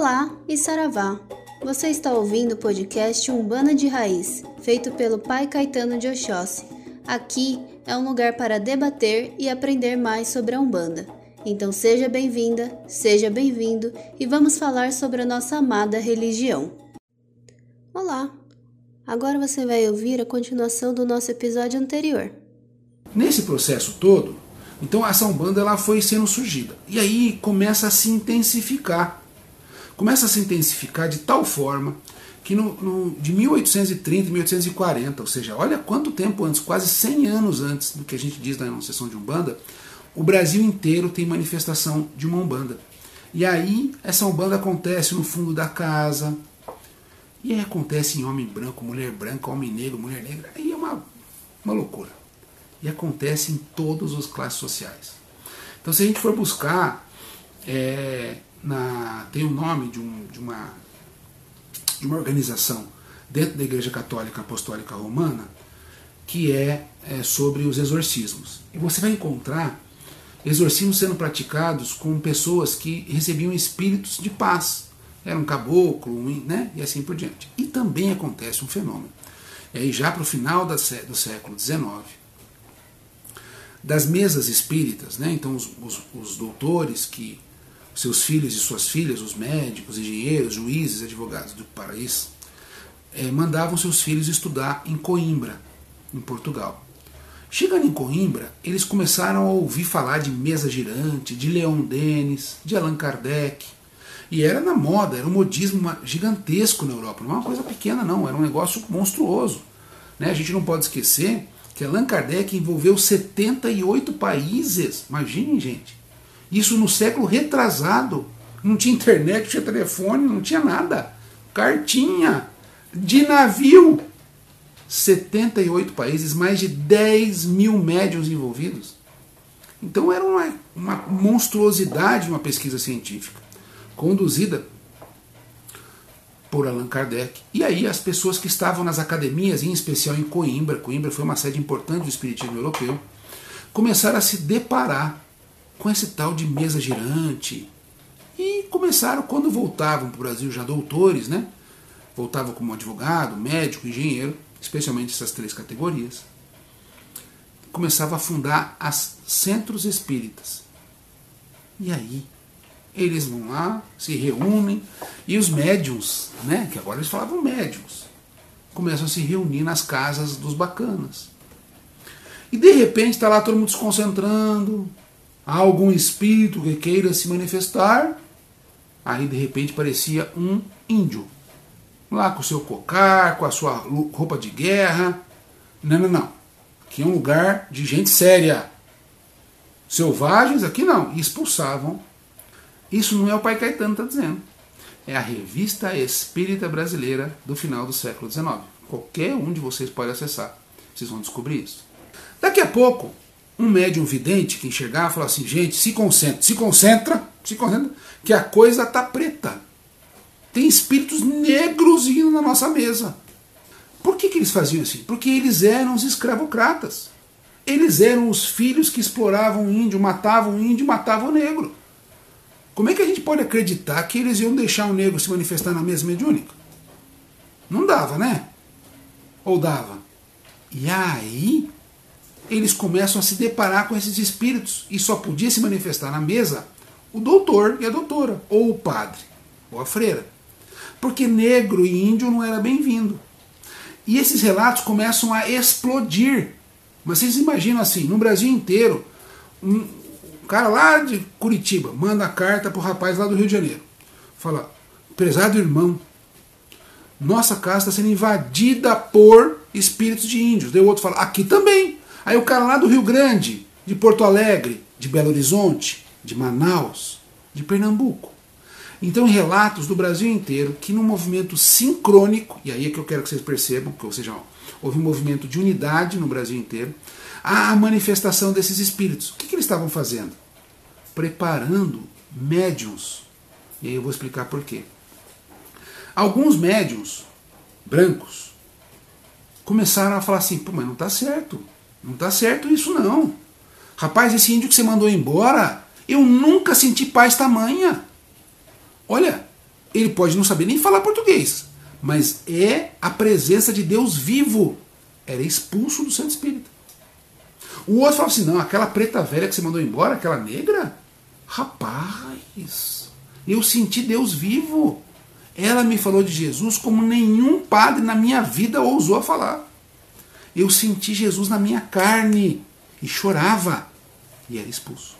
Olá e Saravá! Você está ouvindo o podcast Umbanda de Raiz, feito pelo Pai Caetano de Oxóssi. Aqui é um lugar para debater e aprender mais sobre a Umbanda. Então seja bem-vinda, seja bem-vindo e vamos falar sobre a nossa amada religião. Olá! Agora você vai ouvir a continuação do nosso episódio anterior. Nesse processo todo, então essa Umbanda ela foi sendo surgida. E aí começa a se intensificar. Começa a se intensificar de tal forma que no, no, de 1830 1840, ou seja, olha quanto tempo antes, quase 100 anos antes do que a gente diz da enunciação de Umbanda, o Brasil inteiro tem manifestação de uma Umbanda. E aí essa Umbanda acontece no fundo da casa, e aí acontece em homem branco, mulher branca, homem negro, mulher negra, aí é uma, uma loucura e acontece em todas as classes sociais. Então, se a gente for buscar, é, na, tem o um nome de, um, de, uma, de uma organização dentro da Igreja Católica Apostólica Romana que é, é sobre os exorcismos. E você vai encontrar exorcismos sendo praticados com pessoas que recebiam espíritos de paz. Era um caboclo, um, né? e assim por diante. E também acontece um fenômeno. E aí, já para o final do século XIX, das mesas espíritas, né? então os, os, os doutores que seus filhos e suas filhas, os médicos, engenheiros, juízes, advogados do país, é, mandavam seus filhos estudar em Coimbra, em Portugal. Chegando em Coimbra, eles começaram a ouvir falar de mesa girante, de Leon Denis, de Allan Kardec. E era na moda, era um modismo gigantesco na Europa. Não é uma coisa pequena, não, era um negócio monstruoso. Né? A gente não pode esquecer que Allan Kardec envolveu 78 países. Imaginem, gente. Isso no século retrasado. Não tinha internet, não tinha telefone, não tinha nada. Cartinha de navio. 78 países, mais de 10 mil médios envolvidos. Então era uma, uma monstruosidade uma pesquisa científica, conduzida por Allan Kardec. E aí as pessoas que estavam nas academias, em especial em Coimbra, Coimbra foi uma sede importante do espiritismo europeu, começaram a se deparar com esse tal de mesa girante. E começaram, quando voltavam para o Brasil já doutores, né? Voltavam como advogado, médico, engenheiro, especialmente essas três categorias. Começava a fundar as centros espíritas. E aí eles vão lá, se reúnem, e os médiums, né, que agora eles falavam médiums, começam a se reunir nas casas dos bacanas. E de repente está lá todo mundo se concentrando, há algum espírito que queira se manifestar, aí de repente parecia um índio, lá com o seu cocar, com a sua roupa de guerra. Não, não, não. Aqui é um lugar de gente séria. Selvagens aqui não. Expulsavam isso não é o Pai Caetano está dizendo. É a revista espírita brasileira do final do século XIX. Qualquer um de vocês pode acessar. Vocês vão descobrir isso. Daqui a pouco, um médium vidente que enxergar fala assim: gente, se concentra, se concentra, se concentra, que a coisa tá preta. Tem espíritos negros indo na nossa mesa. Por que, que eles faziam assim? Porque eles eram os escravocratas. Eles eram os filhos que exploravam o índio, matavam o índio, matavam o negro. Como é que a gente pode acreditar que eles iam deixar o negro se manifestar na mesa mediúnica? Não dava, né? Ou dava? E aí eles começam a se deparar com esses espíritos e só podia se manifestar na mesa o doutor e a doutora, ou o padre, ou a freira. Porque negro e índio não era bem-vindo. E esses relatos começam a explodir. Mas vocês imaginam assim, no Brasil inteiro, um, cara lá de Curitiba manda a carta pro rapaz lá do Rio de Janeiro. Fala, prezado irmão, nossa casa está sendo invadida por espíritos de índios. Daí o outro fala, aqui também. Aí o cara lá do Rio Grande, de Porto Alegre, de Belo Horizonte, de Manaus, de Pernambuco. Então, relatos do Brasil inteiro que num movimento sincrônico, e aí é que eu quero que vocês percebam, que, ou seja, houve um movimento de unidade no Brasil inteiro, a manifestação desses espíritos. O que, que eles estavam fazendo? Preparando médiums. E aí eu vou explicar por quê. Alguns médiums brancos começaram a falar assim: pô, mas não está certo. Não está certo isso não. Rapaz, esse índio que você mandou embora, eu nunca senti paz tamanha. Olha, Ele pode não saber nem falar português, mas é a presença de Deus vivo. Era expulso do centro espírita. O outro fala assim: não, aquela preta velha que você mandou embora, aquela negra, rapaz, eu senti Deus vivo. Ela me falou de Jesus como nenhum padre na minha vida ousou falar. Eu senti Jesus na minha carne e chorava e era expulso.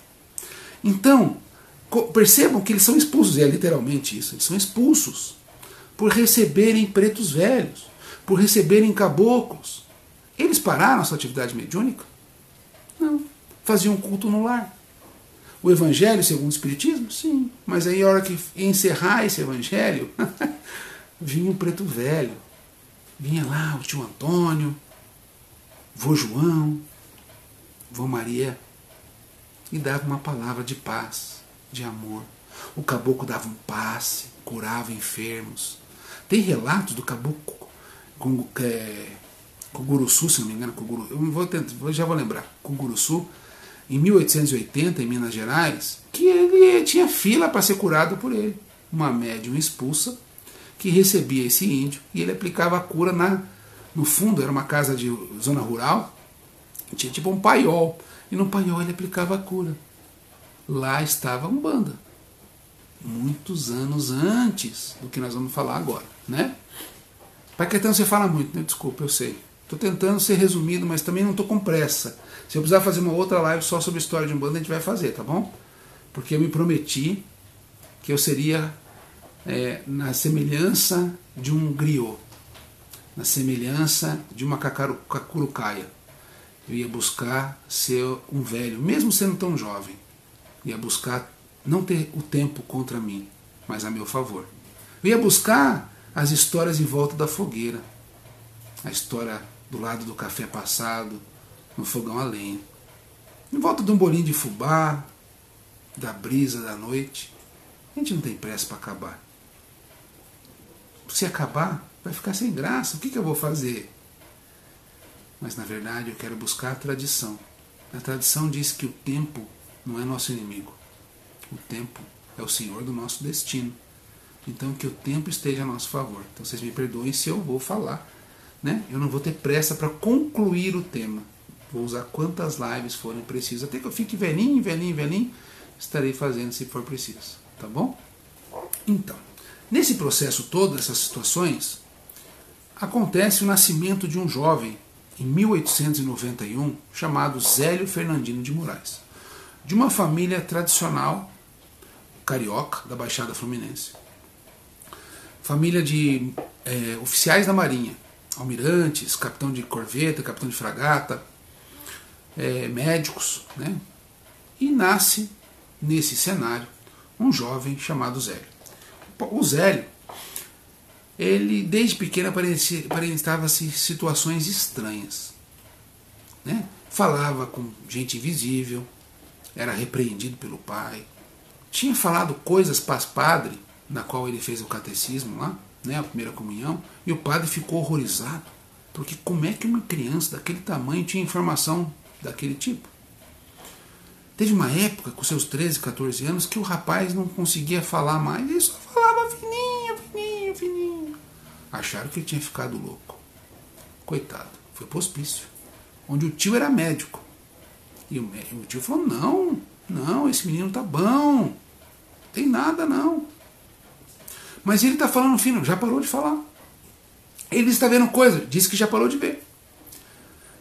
Então, percebam que eles são expulsos, é literalmente isso, eles são expulsos por receberem pretos velhos, por receberem caboclos. Eles pararam a sua atividade mediúnica? Não. Faziam culto no lar. O evangelho segundo o Espiritismo? Sim. Mas aí, a hora que encerrar esse evangelho, vinha o preto velho. Vinha lá o tio Antônio, vô João, vô Maria, e dava uma palavra de paz, de amor. O caboclo dava um passe, curava enfermos. Tem relatos do caboclo com, é, com o Guruçu, se não me engano, com o Guru, eu vou tentar, já vou lembrar, com o Guruçu, em 1880, em Minas Gerais, que ele tinha fila para ser curado por ele. Uma médium expulsa que recebia esse índio e ele aplicava a cura na. No fundo, era uma casa de zona rural, tinha tipo um paiol. E no paiol ele aplicava a cura. Lá estava um banda. Muitos anos antes do que nós vamos falar agora, né? Pai Caetano, você fala muito, né? Desculpa, eu sei. Estou tentando ser resumido, mas também não estou com pressa. Se eu precisar fazer uma outra live só sobre a história de um bando, a gente vai fazer, tá bom? Porque eu me prometi que eu seria é, na semelhança de um griot, na semelhança de uma cacurucaia. Eu ia buscar ser um velho, mesmo sendo tão jovem. Ia buscar não ter o tempo contra mim, mas a meu favor. Eu ia buscar as histórias em volta da fogueira. A história do lado do café passado, no fogão a lenha. Em volta de um bolinho de fubá, da brisa da noite. A gente não tem pressa para acabar. Se acabar, vai ficar sem graça. O que, que eu vou fazer? Mas na verdade eu quero buscar a tradição. A tradição diz que o tempo não é nosso inimigo. O tempo é o senhor do nosso destino. Então que o tempo esteja a nosso favor. Então vocês me perdoem se eu vou falar né? Eu não vou ter pressa para concluir o tema. Vou usar quantas lives forem precisas. Até que eu fique velhinho, velhinho, velhinho, estarei fazendo se for preciso. Tá bom? Então, nesse processo todo, essas situações, acontece o nascimento de um jovem em 1891 chamado Zélio Fernandino de Moraes, de uma família tradicional carioca da Baixada Fluminense. Família de é, oficiais da Marinha, almirantes, capitão de corveta, capitão de fragata, é, médicos, né? E nasce nesse cenário um jovem chamado Zélio. O Zélio, ele desde pequeno aparentava-se situações estranhas. Né? Falava com gente invisível, era repreendido pelo pai, tinha falado coisas para as padre, na qual ele fez o catecismo lá, né, a primeira comunhão, e o padre ficou horrorizado, porque como é que uma criança daquele tamanho tinha informação daquele tipo? Teve uma época, com seus 13, 14 anos, que o rapaz não conseguia falar mais, ele só falava fininho, fininho, fininho. Acharam que ele tinha ficado louco. Coitado, foi pro hospício, onde o tio era médico. E o, o tio falou: não, não, esse menino tá bom, tem nada não. Mas ele está falando fino, já parou de falar. Ele está vendo coisa, diz que já parou de ver.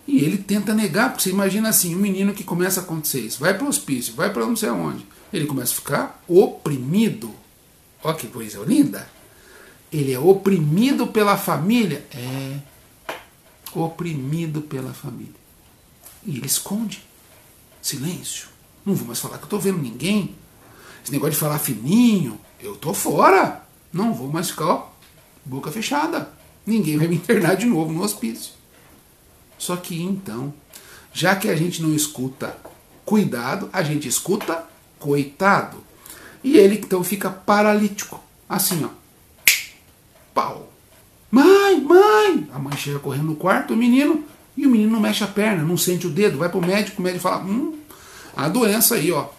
E ele tenta negar, porque você imagina assim, um menino que começa a acontecer isso, vai para o hospício, vai para não sei aonde, ele começa a ficar oprimido. Olha que coisa linda. Ele é oprimido pela família. É oprimido pela família. E ele esconde. Silêncio. Não vou mais falar que eu estou vendo ninguém. Esse negócio de falar fininho, eu tô fora. Não vou mais ficar, ó, boca fechada. Ninguém vai me internar de novo no hospício. Só que então, já que a gente não escuta cuidado, a gente escuta coitado. E ele então fica paralítico. Assim, ó. Pau. Mãe, mãe! A mãe chega correndo no quarto, o menino, e o menino não mexe a perna, não sente o dedo, vai pro médico, o médico fala: hum, a doença aí, ó,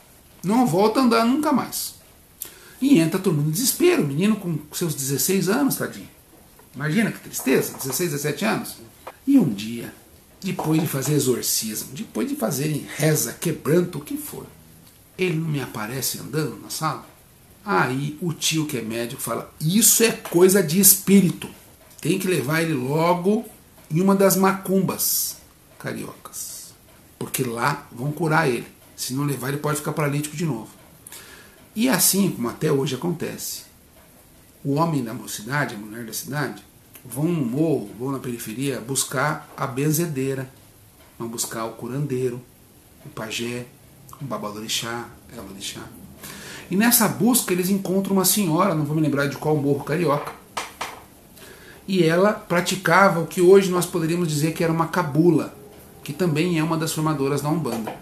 não volta a andar nunca mais. E entra todo mundo em desespero, o menino com seus 16 anos, tadinho. Imagina que tristeza, 16, 17 anos. E um dia, depois de fazer exorcismo, depois de fazer reza, quebranto, o que for, ele não me aparece andando na sala? Aí o tio que é médico fala: Isso é coisa de espírito. Tem que levar ele logo em uma das macumbas cariocas. Porque lá vão curar ele. Se não levar, ele pode ficar paralítico de novo. E assim como até hoje acontece, o homem da mocidade, a mulher da cidade, vão no morro, vão na periferia buscar a benzedeira, vão buscar o curandeiro, o pajé, o babalorixá, elorixá. E nessa busca eles encontram uma senhora, não vou me lembrar de qual morro carioca, e ela praticava o que hoje nós poderíamos dizer que era uma cabula, que também é uma das formadoras da Umbanda.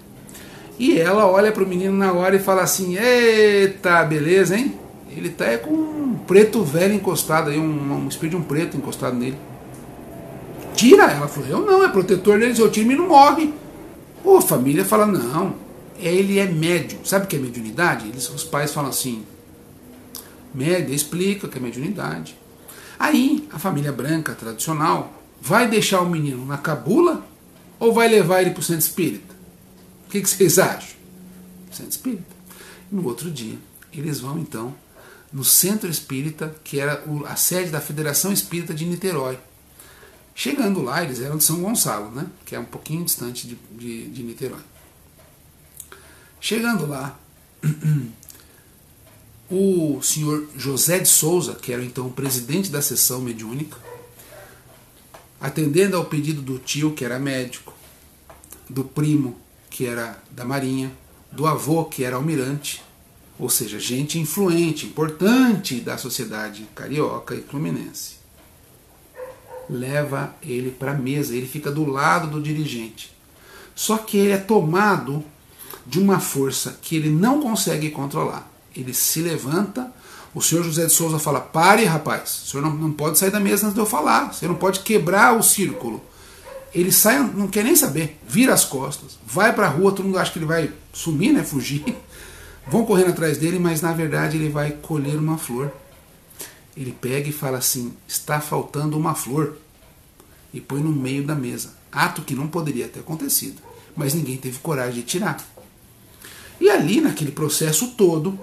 E ela olha para o menino na hora e fala assim: Eita, beleza, hein? Ele tá com um preto velho encostado aí, um, um espírito de um preto encostado nele. Tira! Ela falou: Eu não, é protetor deles, eu tiro e não morre. Pô, a família fala: Não, ele é médio. Sabe o que é mediunidade? Eles, os pais falam assim: Média, explica o que é mediunidade. Aí a família branca tradicional vai deixar o menino na cabula ou vai levar ele para o centro espírita? O que, que vocês acham? Centro espírita. No outro dia, eles vão então no centro espírita, que era a sede da Federação Espírita de Niterói. Chegando lá, eles eram de São Gonçalo, né? que é um pouquinho distante de, de, de Niterói. Chegando lá, o senhor José de Souza, que era então o presidente da sessão mediúnica, atendendo ao pedido do tio, que era médico, do primo, que era da Marinha, do avô, que era almirante, ou seja, gente influente, importante da sociedade carioca e fluminense. Leva ele para a mesa, ele fica do lado do dirigente. Só que ele é tomado de uma força que ele não consegue controlar ele se levanta. O senhor José de Souza fala: pare, rapaz, o senhor não, não pode sair da mesa antes de eu falar, você não pode quebrar o círculo. Ele sai, não quer nem saber, vira as costas, vai para a rua, todo mundo acha que ele vai sumir, né, fugir. Vão correndo atrás dele, mas na verdade ele vai colher uma flor. Ele pega e fala assim: está faltando uma flor. E põe no meio da mesa. Ato que não poderia ter acontecido, mas ninguém teve coragem de tirar. E ali, naquele processo todo,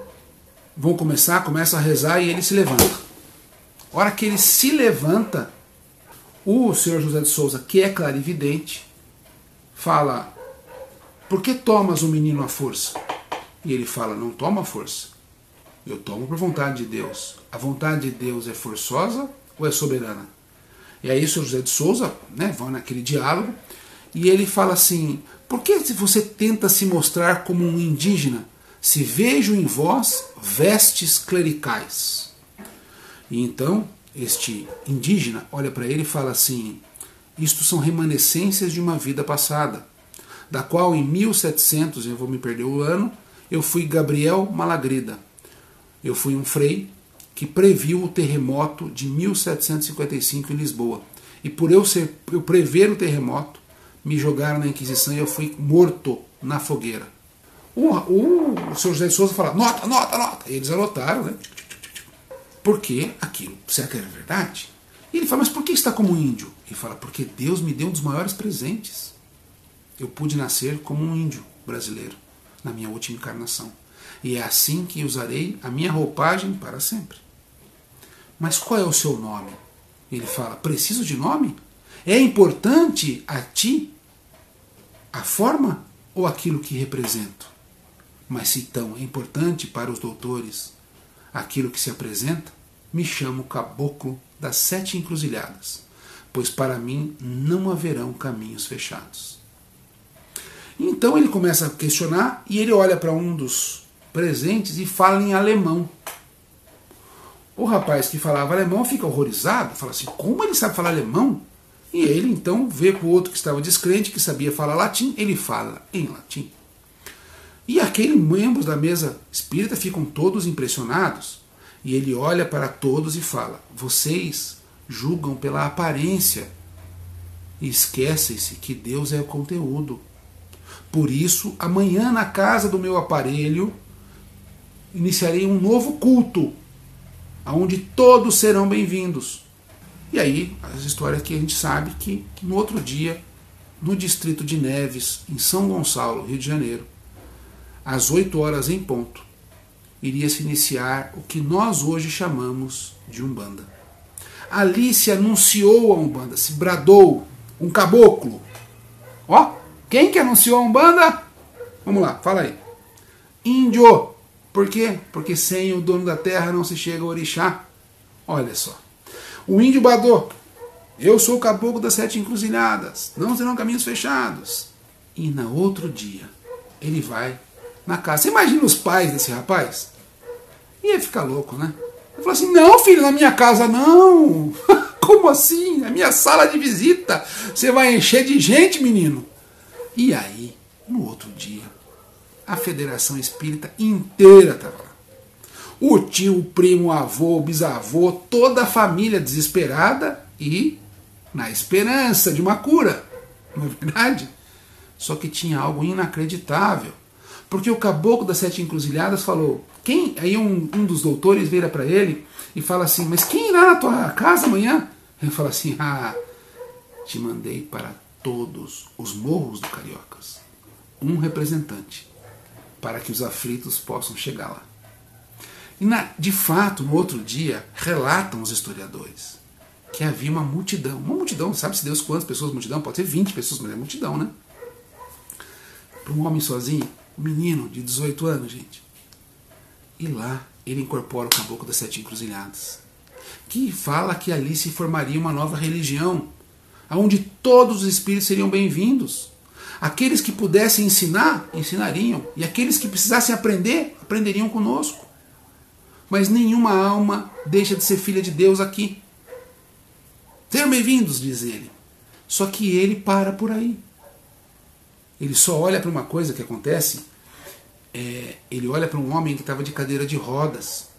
vão começar, começa a rezar e ele se levanta. Hora que ele se levanta, o senhor José de Souza, que é clarividente, fala: Por que tomas o menino à força? E ele fala: Não toma à força. Eu tomo por vontade de Deus. A vontade de Deus é forçosa ou é soberana? E aí o senhor José de Souza né, vai naquele diálogo e ele fala assim: Por que você tenta se mostrar como um indígena se vejo em vós vestes clericais. E então este indígena olha para ele e fala assim: Isto são remanescências de uma vida passada, da qual em 1700, eu vou me perder o ano, eu fui Gabriel Malagrida. Eu fui um frei que previu o terremoto de 1755 em Lisboa. E por eu, ser, eu prever o terremoto, me jogaram na Inquisição e eu fui morto na fogueira. O, o, o senhor José de Souza fala, nota, nota, nota. E eles anotaram, né? Porque aquilo, será que era verdade? E ele fala, mas por que está como índio? Ele fala, porque Deus me deu um dos maiores presentes. Eu pude nascer como um índio brasileiro na minha última encarnação. E é assim que usarei a minha roupagem para sempre. Mas qual é o seu nome? Ele fala, preciso de nome? É importante a ti forma ou aquilo que represento? Mas se então é importante para os doutores aquilo que se apresenta, me chamo caboclo das sete encruzilhadas, pois para mim não haverão caminhos fechados. Então ele começa a questionar e ele olha para um dos presentes e fala em alemão. O rapaz que falava alemão fica horrorizado, fala assim: como ele sabe falar alemão? E ele então vê para o outro que estava descrente, que sabia falar latim, ele fala em latim. E aqueles membros da mesa espírita ficam todos impressionados. E ele olha para todos e fala: Vocês julgam pela aparência e esquecem-se que Deus é o conteúdo. Por isso, amanhã na casa do meu aparelho, iniciarei um novo culto, onde todos serão bem-vindos. E aí, as histórias que a gente sabe que no outro dia, no distrito de Neves, em São Gonçalo, Rio de Janeiro, às 8 horas em ponto, iria se iniciar o que nós hoje chamamos de Umbanda. Ali se anunciou a Umbanda, se bradou um caboclo. Ó, quem que anunciou a Umbanda? Vamos lá, fala aí. Índio. Por quê? Porque sem o dono da terra não se chega ao orixá. Olha só. O índio badou. Eu sou o caboclo das sete encruzilhadas. Não serão caminhos fechados. E no outro dia, ele vai na casa. Você imagina os pais desse rapaz? Ia ficar louco, né? Ele falou assim: Não, filho, na minha casa não. Como assim? Na minha sala de visita. Você vai encher de gente, menino. E aí, no outro dia, a Federação Espírita inteira estava lá. O tio, o primo, o avô, o bisavô, toda a família desesperada e na esperança de uma cura. Não é verdade? Só que tinha algo inacreditável. Porque o caboclo das sete encruzilhadas falou: quem? Aí um, um dos doutores vira para ele e fala assim: Mas quem irá na tua casa amanhã? Ele fala assim: Ah, te mandei para todos os morros do Cariocas um representante para que os aflitos possam chegar lá. E na, de fato, no outro dia, relatam os historiadores que havia uma multidão. Uma multidão, sabe-se Deus quantas pessoas multidão? Pode ser 20 pessoas, mas é multidão, né? Para um homem sozinho, um menino de 18 anos, gente. E lá ele incorpora o caboclo das sete encruzilhadas, que fala que ali se formaria uma nova religião, onde todos os espíritos seriam bem-vindos. Aqueles que pudessem ensinar, ensinariam. E aqueles que precisassem aprender, aprenderiam conosco. Mas nenhuma alma deixa de ser filha de Deus aqui. Sejam bem-vindos, diz ele. Só que ele para por aí. Ele só olha para uma coisa que acontece. É, ele olha para um homem que estava de cadeira de rodas.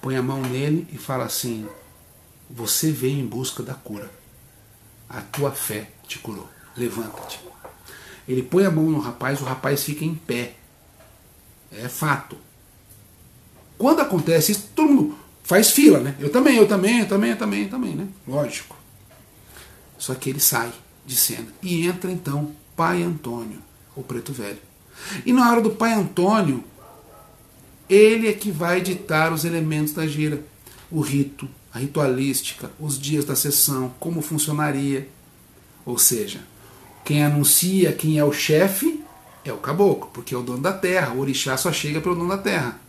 Põe a mão nele e fala assim: Você veio em busca da cura. A tua fé te curou levanta-te. Ele põe a mão no rapaz, o rapaz fica em pé. É fato. Quando acontece isso, todo mundo faz fila, né? Eu também, eu também, eu também, eu também, eu também, né? Lógico. Só que ele sai de cena e entra então Pai Antônio, o preto velho. E na hora do Pai Antônio, ele é que vai ditar os elementos da gira, o rito, a ritualística, os dias da sessão, como funcionaria. Ou seja, quem anuncia quem é o chefe é o caboclo, porque é o dono da terra. O orixá só chega pelo dono da terra.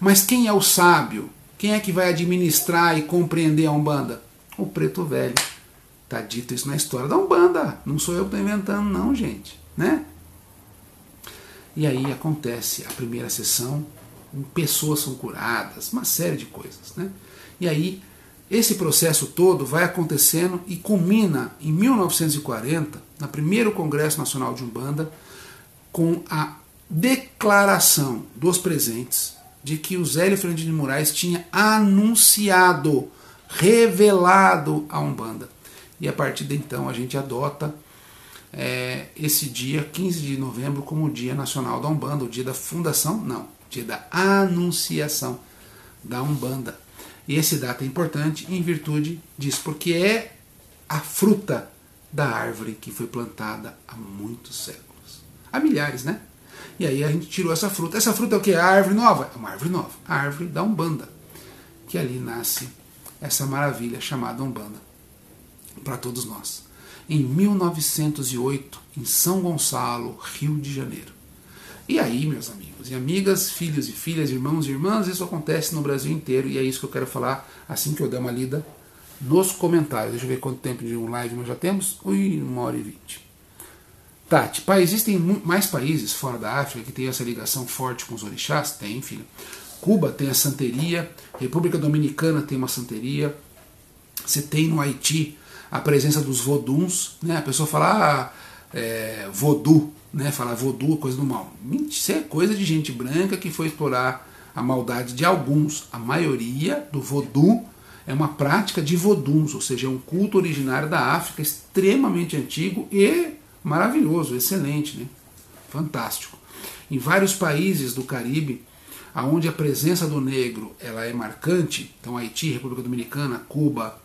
Mas quem é o sábio? Quem é que vai administrar e compreender a Umbanda? O preto velho. Está dito isso na história da Umbanda. Não sou eu que estou inventando, não, gente. Né? E aí acontece a primeira sessão, pessoas são curadas, uma série de coisas. Né? E aí esse processo todo vai acontecendo e culmina em 1940, no primeiro Congresso Nacional de Umbanda, com a declaração dos presentes de que o Zélio Fernandes de Moraes tinha anunciado, revelado a Umbanda. E a partir de então a gente adota é, esse dia, 15 de novembro, como o Dia Nacional da Umbanda, o dia da fundação, não, dia da anunciação da Umbanda. E esse data é importante em virtude disso, porque é a fruta da árvore que foi plantada há muitos séculos. Há milhares, né? E aí a gente tirou essa fruta. Essa fruta é o que? A árvore nova? É uma árvore nova. A árvore da Umbanda. Que ali nasce essa maravilha chamada Umbanda. Para todos nós. Em 1908, em São Gonçalo, Rio de Janeiro. E aí, meus amigos e amigas, filhos e filhas, irmãos e irmãs, isso acontece no Brasil inteiro e é isso que eu quero falar assim que eu der uma lida nos comentários. Deixa eu ver quanto tempo de um live nós já temos. Ui, uma hora e vinte. Tati, pai, existem mais países fora da África que têm essa ligação forte com os orixás? Tem, filho. Cuba tem a santeria, República Dominicana tem uma santeria, você tem no Haiti a presença dos voduns, né? A pessoa fala, ah, é, vodu, né, falar voodoo, coisa do mal. Isso é coisa de gente branca que foi explorar a maldade de alguns. A maioria do voodoo é uma prática de voduns, ou seja, é um culto originário da África, extremamente antigo e maravilhoso, excelente, né? fantástico. Em vários países do Caribe aonde a presença do negro ela é marcante, então Haiti, República Dominicana, Cuba,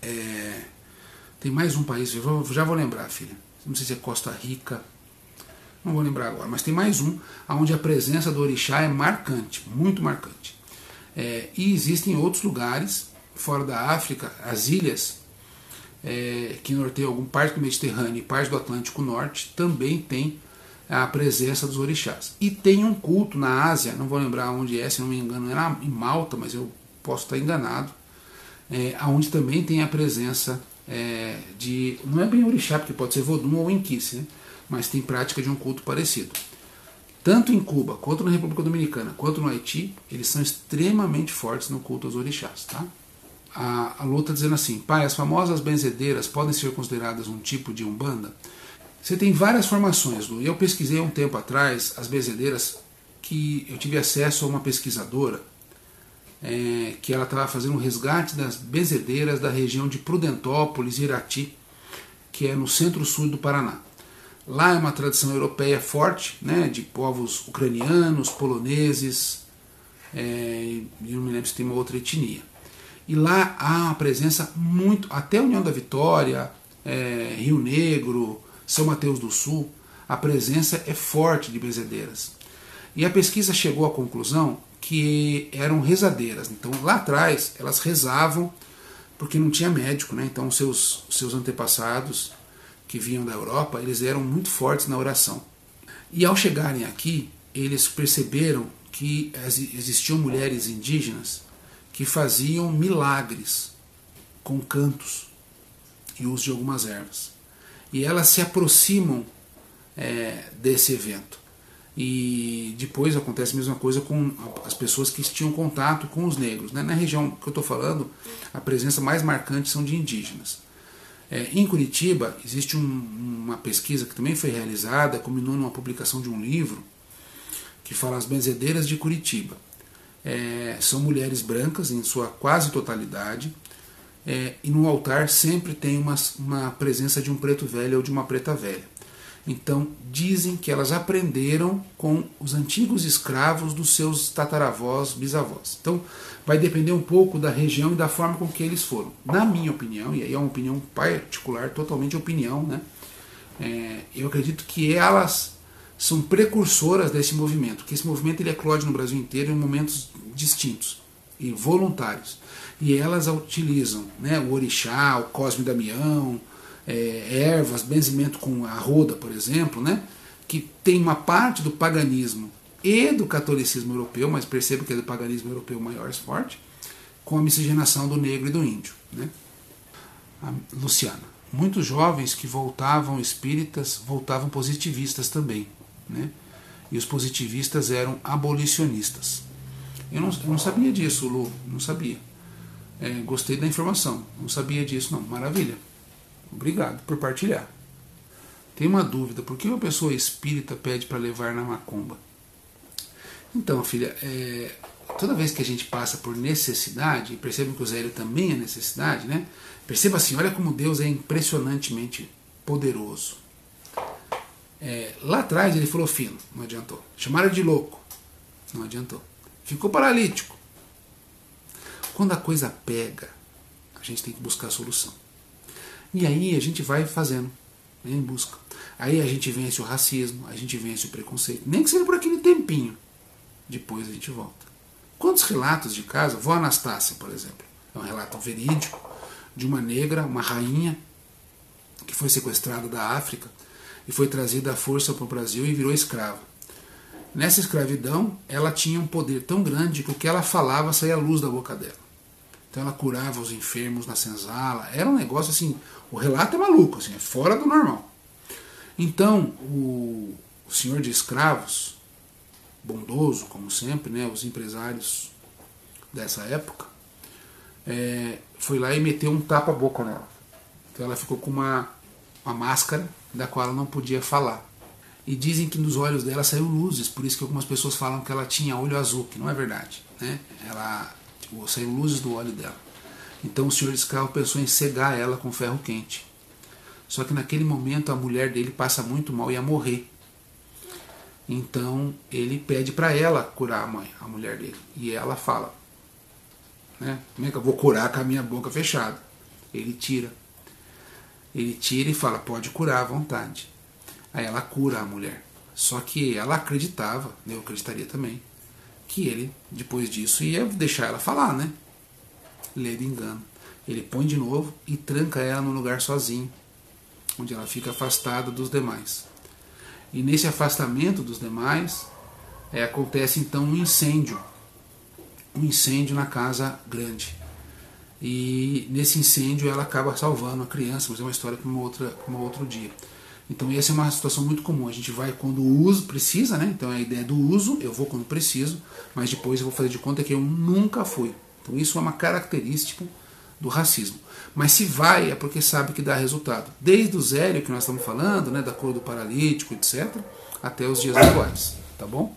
é, tem mais um país, já vou lembrar, filha, não sei se é Costa Rica, não vou lembrar agora, mas tem mais um onde a presença do orixá é marcante, muito marcante. É, e existem outros lugares, fora da África, as ilhas, é, que norteiam algum parte do Mediterrâneo e parte do Atlântico Norte, também tem a presença dos orixás. E tem um culto na Ásia, não vou lembrar onde é, se não me engano, era em Malta, mas eu posso estar enganado, é, onde também tem a presença é, de. Não é bem orixá, porque pode ser Vodum ou Enquice, né? mas tem prática de um culto parecido. Tanto em Cuba, quanto na República Dominicana, quanto no Haiti, eles são extremamente fortes no culto aos orixás. Tá? A, a Lu está dizendo assim: pai, as famosas benzedeiras podem ser consideradas um tipo de umbanda? Você tem várias formações, Lu. Eu pesquisei um tempo atrás as benzedeiras que eu tive acesso a uma pesquisadora é, que ela estava fazendo um resgate das benzedeiras da região de Prudentópolis, Irati, que é no centro-sul do Paraná. Lá é uma tradição europeia forte, né, de povos ucranianos, poloneses, é, e não me lembro se tem uma outra etnia. E lá há uma presença muito, até União da Vitória, é, Rio Negro, São Mateus do Sul, a presença é forte de benzedeiras. E a pesquisa chegou à conclusão que eram rezadeiras. Então lá atrás elas rezavam porque não tinha médico, né? Então seus seus antepassados que vinham da Europa, eles eram muito fortes na oração. E ao chegarem aqui, eles perceberam que existiam mulheres indígenas que faziam milagres com cantos e uso de algumas ervas. E elas se aproximam é, desse evento. E depois acontece a mesma coisa com as pessoas que tinham contato com os negros. Né? Na região que eu estou falando, a presença mais marcante são de indígenas. É, em Curitiba, existe um, uma pesquisa que também foi realizada, culminou numa publicação de um livro, que fala as benzedeiras de Curitiba. É, são mulheres brancas, em sua quase totalidade, é, e no altar sempre tem uma, uma presença de um preto velho ou de uma preta velha. Então, dizem que elas aprenderam com os antigos escravos dos seus tataravós, bisavós. Então, vai depender um pouco da região e da forma com que eles foram. Na minha opinião, e aí é uma opinião particular, totalmente opinião, né? É, eu acredito que elas são precursoras desse movimento, que esse movimento ele eclode no Brasil inteiro em momentos distintos e voluntários. E elas utilizam né, o orixá, o Cosme Damião, é, ervas, benzimento com a roda, por exemplo, né, que tem uma parte do paganismo e do catolicismo europeu, mas perceba que é do paganismo europeu maior forte, com a miscigenação do negro e do índio. Né? A Luciana, muitos jovens que voltavam espíritas voltavam positivistas também. Né? E os positivistas eram abolicionistas. Eu não, eu não sabia disso, Lu, não sabia. É, gostei da informação, não sabia disso, não. Maravilha. Obrigado por partilhar. Tem uma dúvida: por que uma pessoa espírita pede para levar na macumba? Então, filha, é, toda vez que a gente passa por necessidade, e perceba que o Zélio também é necessidade, né? Perceba assim: olha como Deus é impressionantemente poderoso. É, lá atrás ele falou fino, não adiantou. Chamaram de louco, não adiantou. Ficou paralítico. Quando a coisa pega, a gente tem que buscar a solução. E aí a gente vai fazendo, né, em busca. Aí a gente vence o racismo, a gente vence o preconceito, nem que seja por aquele tempinho. Depois a gente volta. Quantos relatos de casa? Vó Anastácia, por exemplo, é um relato verídico de uma negra, uma rainha, que foi sequestrada da África e foi trazida à força para o Brasil e virou escrava. Nessa escravidão, ela tinha um poder tão grande que o que ela falava saía luz da boca dela. Então ela curava os enfermos na senzala. Era um negócio assim, o relato é maluco, assim, é fora do normal. Então, o, o senhor de escravos, bondoso, como sempre, né, os empresários dessa época, é, foi lá e meteu um tapa-boca nela. Então ela ficou com uma, uma máscara da qual ela não podia falar. E dizem que nos olhos dela saiu luzes, por isso que algumas pessoas falam que ela tinha olho azul, que não é verdade. Né? Ela Tipo, saiu luzes do óleo dela. Então o senhor escravo pensou em cegar ela com ferro quente. Só que naquele momento a mulher dele passa muito mal e ia morrer. Então ele pede para ela curar a mãe, a mulher dele. E ela fala: né? Como é que eu vou curar com a minha boca fechada? Ele tira. Ele tira e fala: pode curar à vontade. Aí ela cura a mulher. Só que ela acreditava, eu acreditaria também, que ele, depois disso, ia deixar ela falar, né? Lê de engano. Ele põe de novo e tranca ela no lugar sozinho, onde ela fica afastada dos demais. E nesse afastamento dos demais, é, acontece então um incêndio. Um incêndio na casa grande. E nesse incêndio ela acaba salvando a criança, mas é uma história para um outro dia. Então essa é uma situação muito comum. A gente vai quando o uso precisa, né? Então a ideia do uso, eu vou quando preciso, mas depois eu vou fazer de conta que eu nunca fui. Então isso é uma característica do racismo. Mas se vai é porque sabe que dá resultado. Desde o zero que nós estamos falando, né, da cor do paralítico, etc., até os dias atuais, tá bom?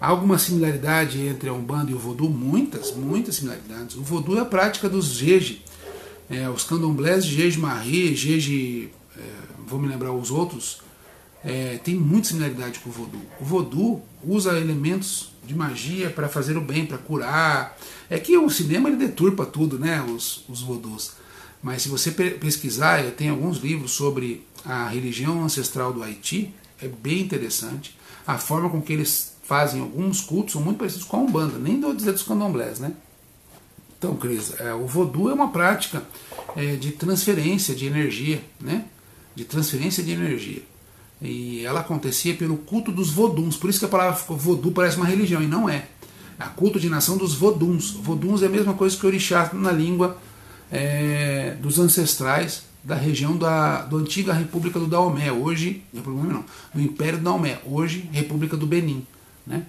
Há alguma similaridade entre a Umbanda e o Vodou? Muitas, muitas similaridades. O Vodou é a prática dos jeje, é, os candomblés de jeje marri, jeje, é, vou me lembrar os outros, é, tem muita similaridade com o Vodou. O Vodou usa elementos de magia para fazer o bem, para curar. É que o cinema ele deturpa tudo, né, os, os Vodus. Mas se você pesquisar, tem alguns livros sobre a religião ancestral do Haiti, é bem interessante. A forma com que eles fazem alguns cultos são muito parecidos com a Umbanda, nem do dizer dos candomblés, né? Então, Cris, é, o voodoo é uma prática é, de transferência de energia, né? De transferência de energia. E ela acontecia pelo culto dos voduns, por isso que a palavra voodoo parece uma religião, e não é. É culto de nação dos voduns. Voduns é a mesma coisa que orixá na língua é, dos ancestrais da região da do antiga República do Daomé, hoje, não, do Império do Daomé, hoje República do Benin. Né?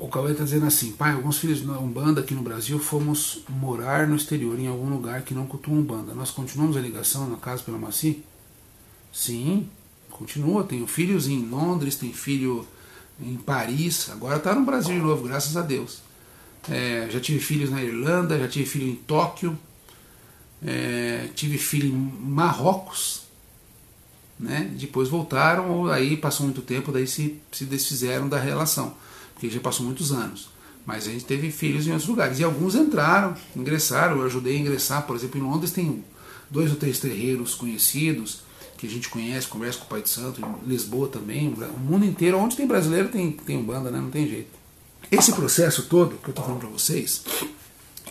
O Cauê está dizendo assim, pai, alguns filhos da Umbanda aqui no Brasil fomos morar no exterior, em algum lugar que não cultua Umbanda. Nós continuamos a ligação na casa pela Maci? Sim, continua. Tenho filhos em Londres, tem filho em Paris, agora está no Brasil de novo, graças a Deus. É, já tive filhos na Irlanda, já tive filho em Tóquio, é, tive filho em Marrocos, né? depois voltaram, ou aí passou muito tempo, daí se, se desfizeram da relação, porque já passou muitos anos. Mas a gente teve filhos em outros lugares. E alguns entraram, ingressaram, eu ajudei a ingressar, por exemplo, em Londres tem dois ou três terreiros conhecidos, que a gente conhece, conversa com o Pai de Santo, em Lisboa também, o mundo inteiro, onde tem brasileiro tem, tem banda, né? não tem jeito. Esse processo todo que eu estou falando para vocês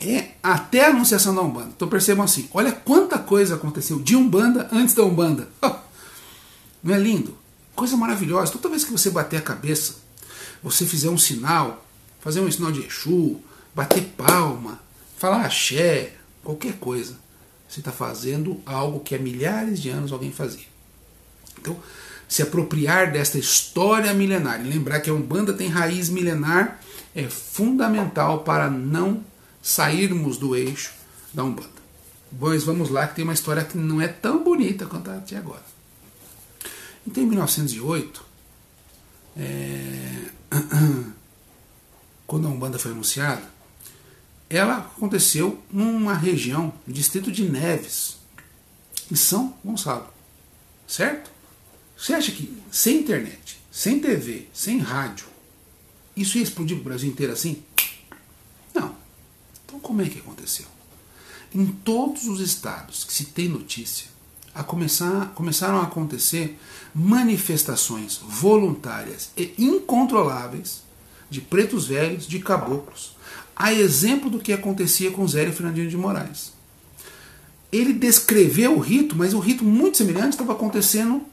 é até a anunciação da Umbanda. Então percebam assim, olha quanta coisa aconteceu de Umbanda antes da Umbanda. Não é lindo? Coisa maravilhosa. Toda vez que você bater a cabeça, você fizer um sinal, fazer um sinal de Exu, bater palma, falar axé, qualquer coisa, você está fazendo algo que há milhares de anos alguém fazia. Então, se apropriar desta história milenar e lembrar que a Umbanda tem raiz milenar é fundamental para não sairmos do eixo da Umbanda. Pois vamos lá, que tem uma história que não é tão bonita quanto a de agora. Então, em 1908, é... quando a Umbanda foi anunciada, ela aconteceu numa região, no distrito de Neves, em São Gonçalo. Certo? Você acha que sem internet, sem TV, sem rádio, isso ia explodir o Brasil inteiro assim? Não. Então como é que aconteceu? Em todos os estados que se tem notícia, a começar, começaram a acontecer manifestações voluntárias e incontroláveis de pretos velhos, de caboclos, a exemplo do que acontecia com Zé Fernandinho de Moraes. Ele descreveu o rito, mas o rito muito semelhante estava acontecendo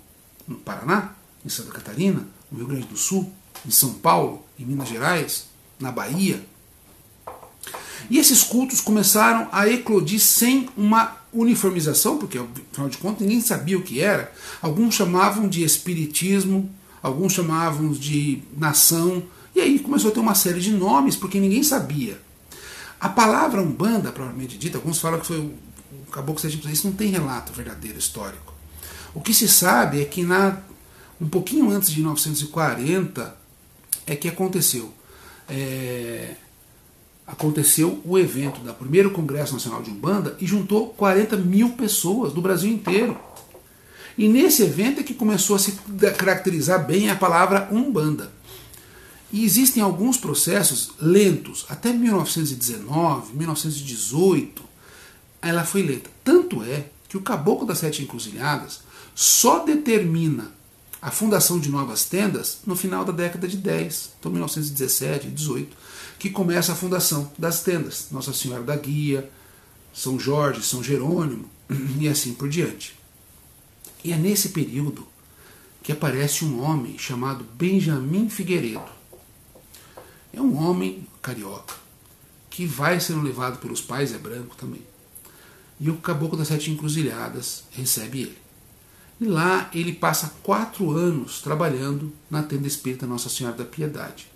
no Paraná, em Santa Catarina, no Rio Grande do Sul, em São Paulo, em Minas Gerais, na Bahia. E esses cultos começaram a eclodir sem uma uniformização, porque afinal de contas ninguém sabia o que era. Alguns chamavam de espiritismo, alguns chamavam de nação, e aí começou a ter uma série de nomes, porque ninguém sabia. A palavra Umbanda, provavelmente dita, alguns falam que foi o Caboclo Egípcio, isso não tem relato verdadeiro histórico. O que se sabe é que na, um pouquinho antes de 1940 é que aconteceu. É, aconteceu o evento da primeiro Congresso Nacional de Umbanda e juntou 40 mil pessoas do Brasil inteiro. E nesse evento é que começou a se caracterizar bem a palavra Umbanda. E existem alguns processos lentos, até 1919, 1918, ela foi lenta. Tanto é que o Caboclo das Sete Encruzilhadas só determina a fundação de novas tendas no final da década de 10, então 1917, 18, que começa a fundação das tendas. Nossa Senhora da Guia, São Jorge, São Jerônimo e assim por diante. E é nesse período que aparece um homem chamado Benjamin Figueiredo. É um homem carioca que vai sendo levado pelos pais, é branco também. E o caboclo das sete encruzilhadas recebe ele. E lá ele passa quatro anos trabalhando na tenda espírita Nossa Senhora da Piedade.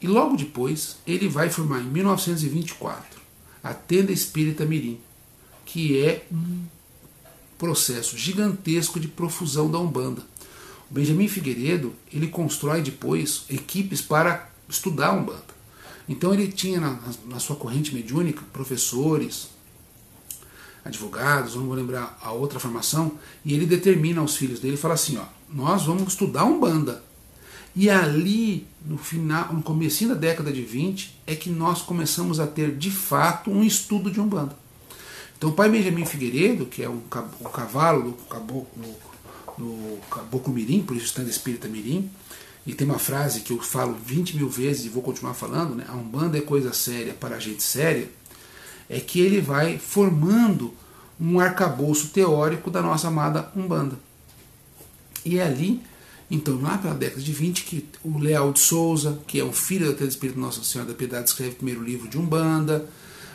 E logo depois ele vai formar em 1924 a tenda espírita Mirim, que é um processo gigantesco de profusão da Umbanda. O Benjamin Figueiredo ele constrói depois equipes para estudar a Umbanda. Então ele tinha na, na sua corrente mediúnica professores, advogados, não vou lembrar a outra formação, e ele determina aos filhos dele, fala assim, ó, nós vamos estudar Umbanda. E ali, no final, no começo da década de 20, é que nós começamos a ter, de fato, um estudo de Umbanda. Então o pai Benjamin Figueiredo, que é o, o cavalo do caboclo, no caboclo mirim, por isso está no espírita mirim, e tem uma frase que eu falo 20 mil vezes e vou continuar falando, né? a Umbanda é coisa séria para a gente séria, é que ele vai formando um arcabouço teórico da nossa amada Umbanda. E é ali, então, lá pela década de 20, que o Leal de Souza, que é o filho da Tenda Espírito Nossa Senhora da Piedade, escreve o primeiro livro de Umbanda.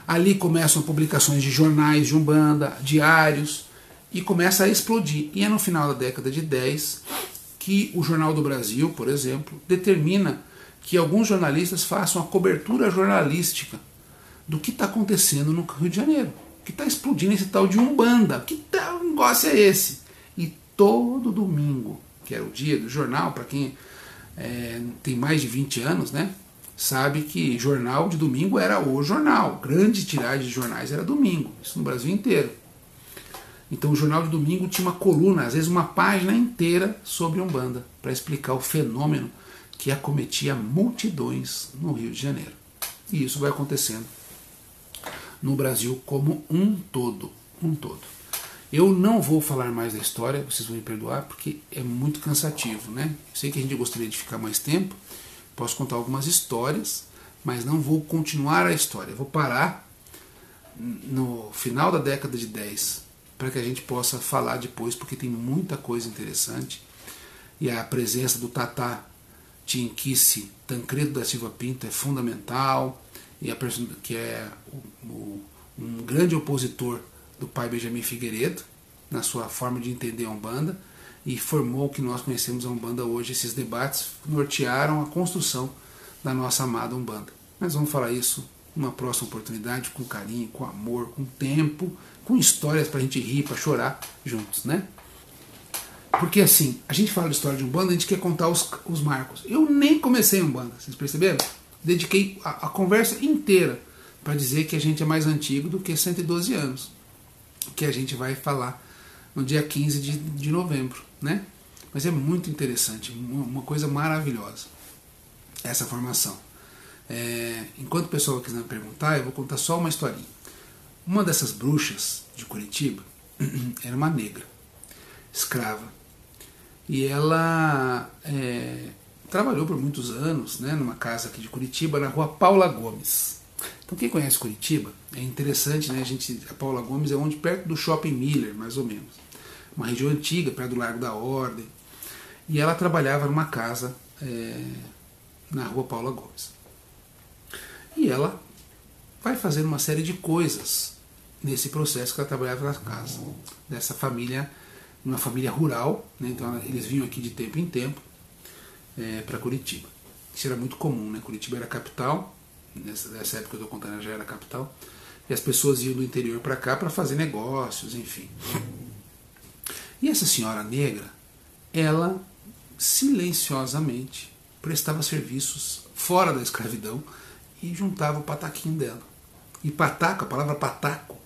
Ali começam publicações de jornais de Umbanda, diários, e começa a explodir. E é no final da década de 10 que o Jornal do Brasil, por exemplo, determina que alguns jornalistas façam a cobertura jornalística do que está acontecendo no Rio de Janeiro. Que está explodindo esse tal de Umbanda. Que tal negócio é esse? E todo domingo, que era o dia do jornal, para quem é, tem mais de 20 anos, né? Sabe que jornal de domingo era o jornal. Grande tiragem de jornais era domingo. Isso no Brasil inteiro. Então o jornal de domingo tinha uma coluna, às vezes uma página inteira sobre Umbanda, para explicar o fenômeno que acometia multidões no Rio de Janeiro. E isso vai acontecendo no Brasil como um todo, um todo. Eu não vou falar mais da história, vocês vão me perdoar, porque é muito cansativo, né? Sei que a gente gostaria de ficar mais tempo, posso contar algumas histórias, mas não vou continuar a história. Vou parar no final da década de 10 para que a gente possa falar depois, porque tem muita coisa interessante. E a presença do Tatá Tinquice Tancredo da Silva Pinto é fundamental e a que é o, o, um grande opositor do pai Benjamin Figueiredo, na sua forma de entender a Umbanda, e formou o que nós conhecemos a Umbanda hoje. Esses debates nortearam a construção da nossa amada Umbanda. Mas vamos falar isso numa próxima oportunidade, com carinho, com amor, com tempo, com histórias para a gente rir, para chorar juntos, né? Porque assim, a gente fala de história de Umbanda, a gente quer contar os, os marcos. Eu nem comecei Umbanda, vocês perceberam? dediquei a, a conversa inteira para dizer que a gente é mais antigo do que 112 anos, que a gente vai falar no dia 15 de, de novembro, né? Mas é muito interessante, uma coisa maravilhosa essa formação. É, enquanto o pessoal quiser me perguntar, eu vou contar só uma historinha. Uma dessas bruxas de Curitiba era uma negra, escrava, e ela é, trabalhou por muitos anos né, numa casa aqui de Curitiba, na rua Paula Gomes. Então quem conhece Curitiba, é interessante, né? A, gente, a Paula Gomes é onde perto do Shopping Miller, mais ou menos. Uma região antiga, perto do Largo da Ordem. E ela trabalhava numa casa é, na rua Paula Gomes. E ela vai fazendo uma série de coisas nesse processo que ela trabalhava na casa dessa família, uma família rural, né? então eles vinham aqui de tempo em tempo é, para Curitiba. Isso era muito comum, né? Curitiba era capital, nessa, nessa época eu estou contando já era capital, e as pessoas iam do interior para cá para fazer negócios, enfim. E essa senhora negra, ela silenciosamente prestava serviços fora da escravidão e juntava o pataquinho dela. E pataco, a palavra pataco,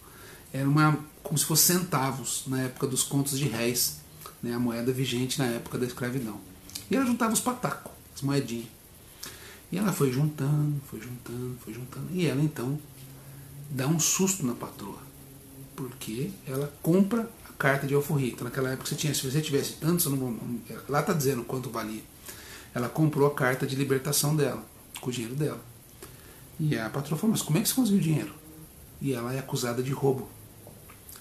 era uma como se fosse centavos na época dos contos de réis, né, a moeda vigente na época da escravidão. E ela juntava os patacos, as moedinhas. E ela foi juntando, foi juntando, foi juntando. E ela então dá um susto na patroa, porque ela compra a carta de alforria. Então naquela época você tinha, se você tivesse tanto, você não, lá está dizendo quanto valia. Ela comprou a carta de libertação dela, com o dinheiro dela. E a patroa falou, mas como é que você conseguiu dinheiro? E ela é acusada de roubo.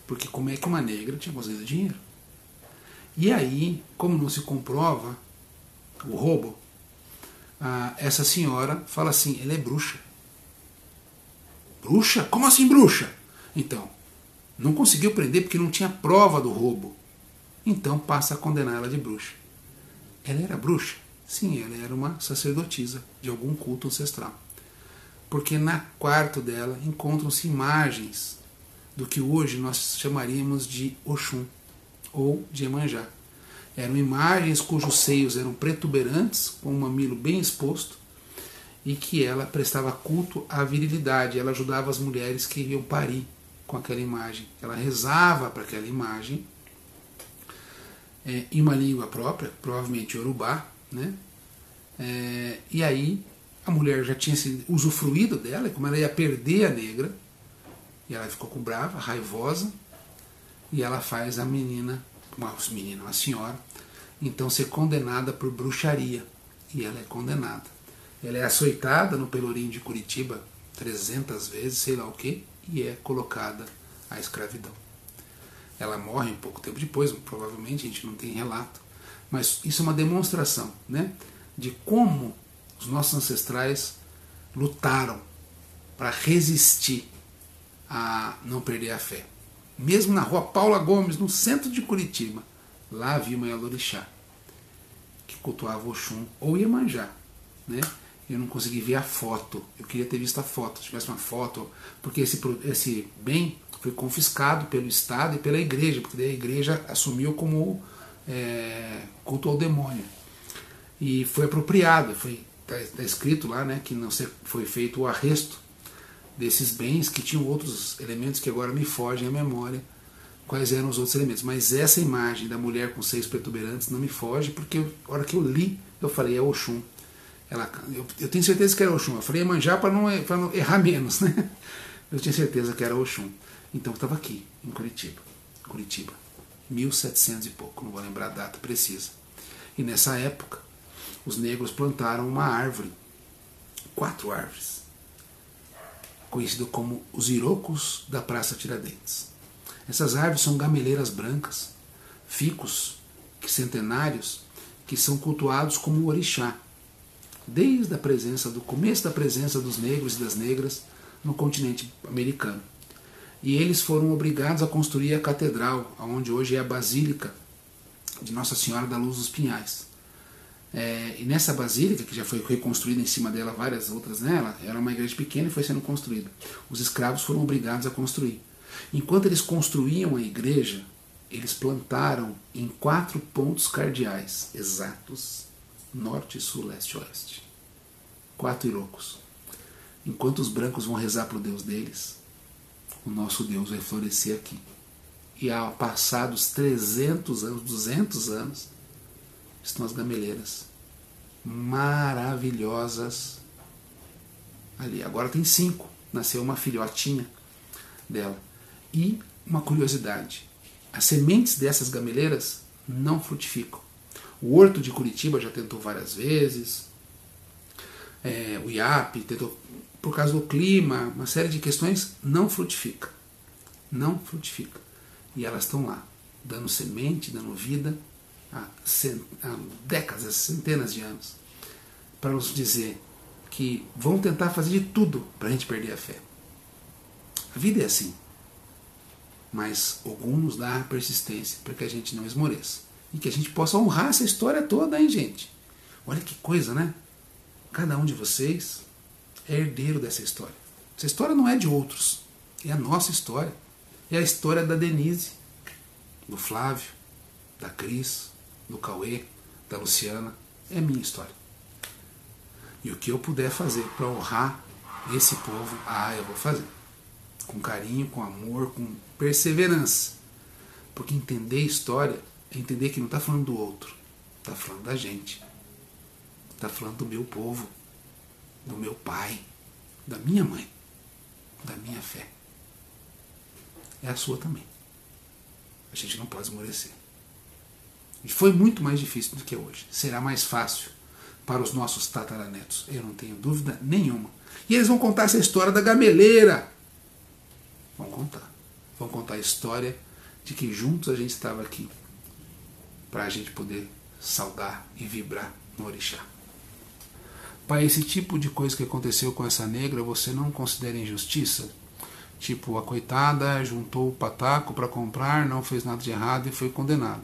Porque como é que uma negra tinha conseguido dinheiro? E aí, como não se comprova o roubo, essa senhora fala assim, ela é bruxa. Bruxa? Como assim bruxa? Então, não conseguiu prender porque não tinha prova do roubo. Então passa a condenar ela de bruxa. Ela era bruxa? Sim, ela era uma sacerdotisa de algum culto ancestral. Porque na quarto dela encontram-se imagens do que hoje nós chamaríamos de Oxum ou de Emanjá. Eram imagens cujos seios eram protuberantes, com um mamilo bem exposto, e que ela prestava culto à virilidade. Ela ajudava as mulheres que iam parir com aquela imagem. Ela rezava para aquela imagem é, em uma língua própria, provavelmente Yorubá, né? É, e aí a mulher já tinha se usufruído dela, como ela ia perder a negra, e ela ficou com brava, raivosa, e ela faz a menina, uma menina, uma senhora, então ser condenada por bruxaria. E ela é condenada. Ela é açoitada no Pelourinho de Curitiba 300 vezes, sei lá o que, e é colocada à escravidão. Ela morre um pouco tempo depois, provavelmente a gente não tem relato, mas isso é uma demonstração né, de como os nossos ancestrais lutaram para resistir a não perder a fé. Mesmo na rua Paula Gomes, no centro de Curitiba, lá havia uma Elorixá, que cultuava Oxum ou Iemanjá. Né? Eu não consegui ver a foto, eu queria ter visto a foto, se tivesse uma foto, porque esse, esse bem foi confiscado pelo Estado e pela igreja, porque a igreja assumiu como é, culto ao demônio. E foi apropriado, foi está tá escrito lá né, que não foi feito o arresto desses bens que tinham outros elementos que agora me fogem à memória quais eram os outros elementos. Mas essa imagem da mulher com seis protuberantes não me foge, porque a hora que eu li, eu falei, é Oxum. Ela, eu, eu tenho certeza que era Oxum. Eu falei manjar para não, não errar menos, né? Eu tinha certeza que era Oxum. Então eu estava aqui, em Curitiba. Curitiba. 1700 e pouco, não vou lembrar a data precisa. E nessa época, os negros plantaram uma árvore, quatro árvores, conhecido como os irocos da Praça Tiradentes. Essas árvores são gameleiras brancas, ficos centenários, que são cultuados como orixá, desde a presença do começo da presença dos negros e das negras no continente americano. E eles foram obrigados a construir a catedral, onde hoje é a Basílica de Nossa Senhora da Luz dos Pinhais. É, e nessa basílica, que já foi reconstruída em cima dela várias outras nela, era uma igreja pequena e foi sendo construída. Os escravos foram obrigados a construir. Enquanto eles construíam a igreja, eles plantaram em quatro pontos cardeais exatos: norte, sul, leste oeste. Quatro irocos. Enquanto os brancos vão rezar para o Deus deles, o nosso Deus vai florescer aqui. E há passados 300 anos, 200 anos, estão as gameleiras maravilhosas ali. Agora tem cinco, nasceu uma filhotinha dela. E uma curiosidade: as sementes dessas gameleiras não frutificam. O Horto de Curitiba já tentou várias vezes, é, o IAP tentou, por causa do clima, uma série de questões, não frutifica. Não frutifica. E elas estão lá, dando semente, dando vida, há, há décadas, centenas de anos, para nos dizer que vão tentar fazer de tudo para a gente perder a fé. A vida é assim. Mas algum nos dá persistência para que a gente não esmoreça. E que a gente possa honrar essa história toda, hein, gente? Olha que coisa, né? Cada um de vocês é herdeiro dessa história. Essa história não é de outros, é a nossa história. É a história da Denise, do Flávio, da Cris, do Cauê, da Luciana, é minha história. E o que eu puder fazer para honrar esse povo, ah, eu vou fazer. Com carinho, com amor, com perseverança. Porque entender história é entender que não está falando do outro, está falando da gente. Está falando do meu povo, do meu pai, da minha mãe, da minha fé. É a sua também. A gente não pode esmorecer. E foi muito mais difícil do que é hoje. Será mais fácil para os nossos tataranetos, eu não tenho dúvida nenhuma. E eles vão contar essa história da gameleira. Vão contar. Vão contar a história de que juntos a gente estava aqui para a gente poder saudar e vibrar no orixá. Pai, esse tipo de coisa que aconteceu com essa negra, você não considera injustiça? Tipo, a coitada juntou o pataco para comprar, não fez nada de errado e foi condenada.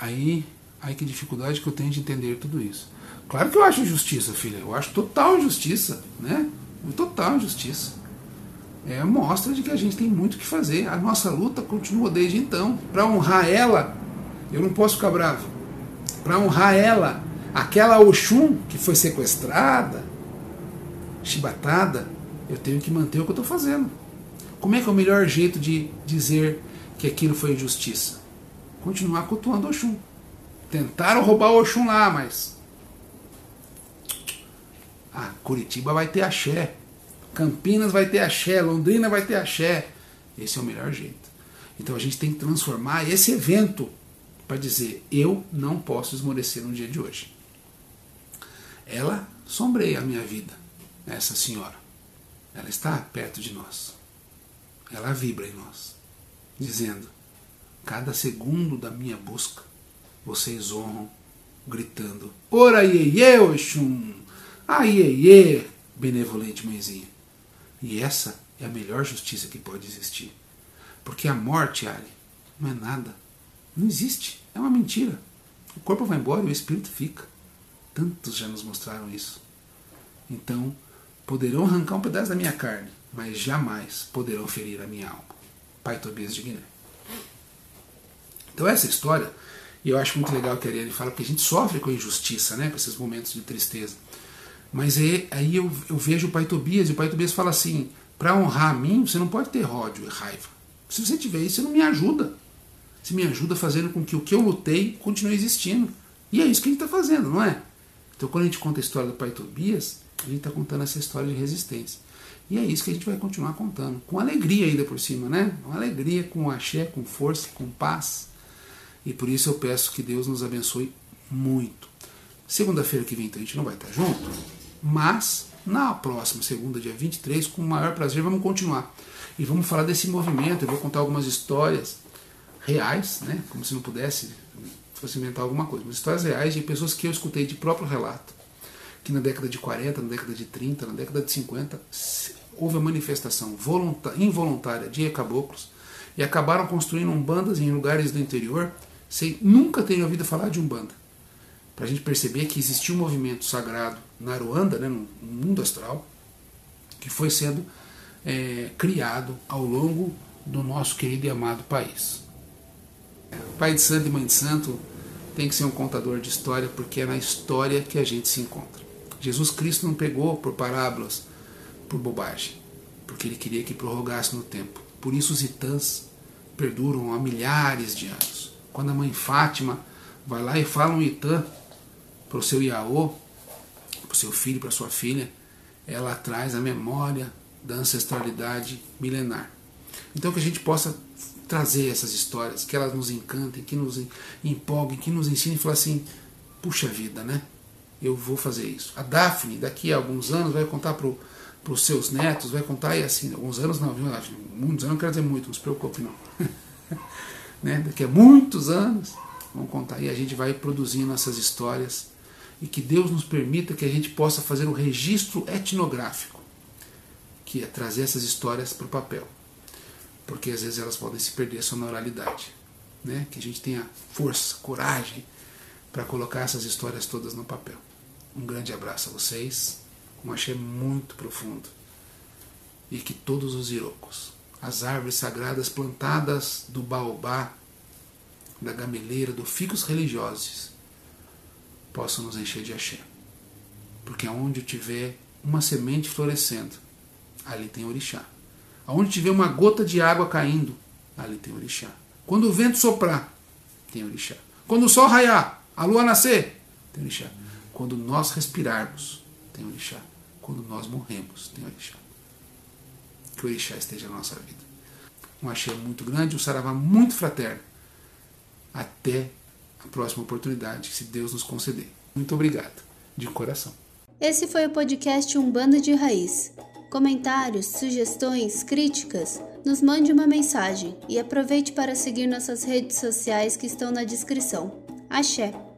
Aí, aí que dificuldade que eu tenho de entender tudo isso. Claro que eu acho injustiça, filha. Eu acho total injustiça, né? Total injustiça. É mostra de que a gente tem muito que fazer. A nossa luta continua desde então. Para honrar ela, eu não posso ficar bravo. Para honrar ela, aquela Oxum que foi sequestrada, chibatada, eu tenho que manter o que eu estou fazendo. Como é que é o melhor jeito de dizer que aquilo foi injustiça? Continuar cultuando Oxum. Tentaram roubar o Oxum lá, mas. Ah, Curitiba vai ter axé. Campinas vai ter axé. Londrina vai ter axé. Esse é o melhor jeito. Então a gente tem que transformar esse evento para dizer: eu não posso esmorecer no dia de hoje. Ela sombreia a minha vida, essa senhora. Ela está perto de nós. Ela vibra em nós, dizendo: cada segundo da minha busca, vocês honram, gritando: Ora iê, Oxum! Aiê, benevolente mãezinha. E essa é a melhor justiça que pode existir. Porque a morte, Ali, não é nada não existe. É uma mentira. O corpo vai embora e o espírito fica. Tantos já nos mostraram isso. Então, poderão arrancar um pedaço da minha carne, mas jamais poderão ferir a minha alma. Pai Tobias de Guiné. Então, essa história, e eu acho muito legal que a Ariane fala, porque a gente sofre com injustiça, né, com esses momentos de tristeza. Mas é, aí eu, eu vejo o Pai Tobias, e o Pai Tobias fala assim: para honrar a mim, você não pode ter ódio e raiva. Se você tiver isso, você não me ajuda. Você me ajuda fazendo com que o que eu lutei continue existindo. E é isso que gente está fazendo, não é? Então, quando a gente conta a história do pai Tobias, a gente está contando essa história de resistência. E é isso que a gente vai continuar contando. Com alegria ainda por cima, né? Com alegria, com axé, com força, com paz. E por isso eu peço que Deus nos abençoe muito. Segunda-feira que vem, então, a gente não vai estar junto, mas na próxima segunda, dia 23, com o maior prazer, vamos continuar. E vamos falar desse movimento, eu vou contar algumas histórias reais, né? como se não pudesse fosse inventar alguma coisa, mas histórias reais de pessoas que eu escutei de próprio relato, que na década de 40, na década de 30, na década de 50, houve a manifestação involuntária de caboclos e acabaram construindo umbandas em lugares do interior sem nunca terem ouvido falar de umbanda. Para a gente perceber que existia um movimento sagrado na Aruanda, né, no mundo astral, que foi sendo é, criado ao longo do nosso querido e amado país. Pai de santo e mãe de santo tem que ser um contador de história, porque é na história que a gente se encontra. Jesus Cristo não pegou por parábolas, por bobagem, porque ele queria que prorrogasse no tempo. Por isso os itãs perduram há milhares de anos. Quando a mãe Fátima vai lá e fala um itã para o seu Iaô, o seu filho, para sua filha, ela traz a memória da ancestralidade milenar. Então que a gente possa trazer essas histórias, que elas nos encantem, que nos empolguem, que nos ensinem e falar assim: puxa vida, né? Eu vou fazer isso. A Daphne, daqui a alguns anos, vai contar para os seus netos, vai contar, e assim, alguns anos não, viu? Muitos anos não quero dizer muito, não se preocupe, não. né? Daqui a muitos anos, vamos contar, e a gente vai produzindo essas histórias, e que Deus nos permita que a gente possa fazer um registro etnográfico, que é trazer essas histórias para o papel porque às vezes elas podem se perder a sonoralidade. Né? Que a gente tenha força, coragem para colocar essas histórias todas no papel. Um grande abraço a vocês, um axé muito profundo. E que todos os irocos, as árvores sagradas plantadas do baobá, da gameleira, do ficus religiosos, possam nos encher de axé. Porque aonde tiver uma semente florescendo, ali tem orixá. Aonde tiver uma gota de água caindo, ali tem orixá. Quando o vento soprar, tem orixá. Quando o sol raiar, a lua nascer, tem orixá. Quando nós respirarmos, tem orixá. Quando nós morremos, tem orixá. Que o orixá esteja na nossa vida. Um axé muito grande, um saravá muito fraterno. Até próxima oportunidade, se Deus nos conceder. Muito obrigado, de coração. Esse foi o podcast Umbanda de Raiz. Comentários, sugestões, críticas, nos mande uma mensagem e aproveite para seguir nossas redes sociais que estão na descrição. Axé!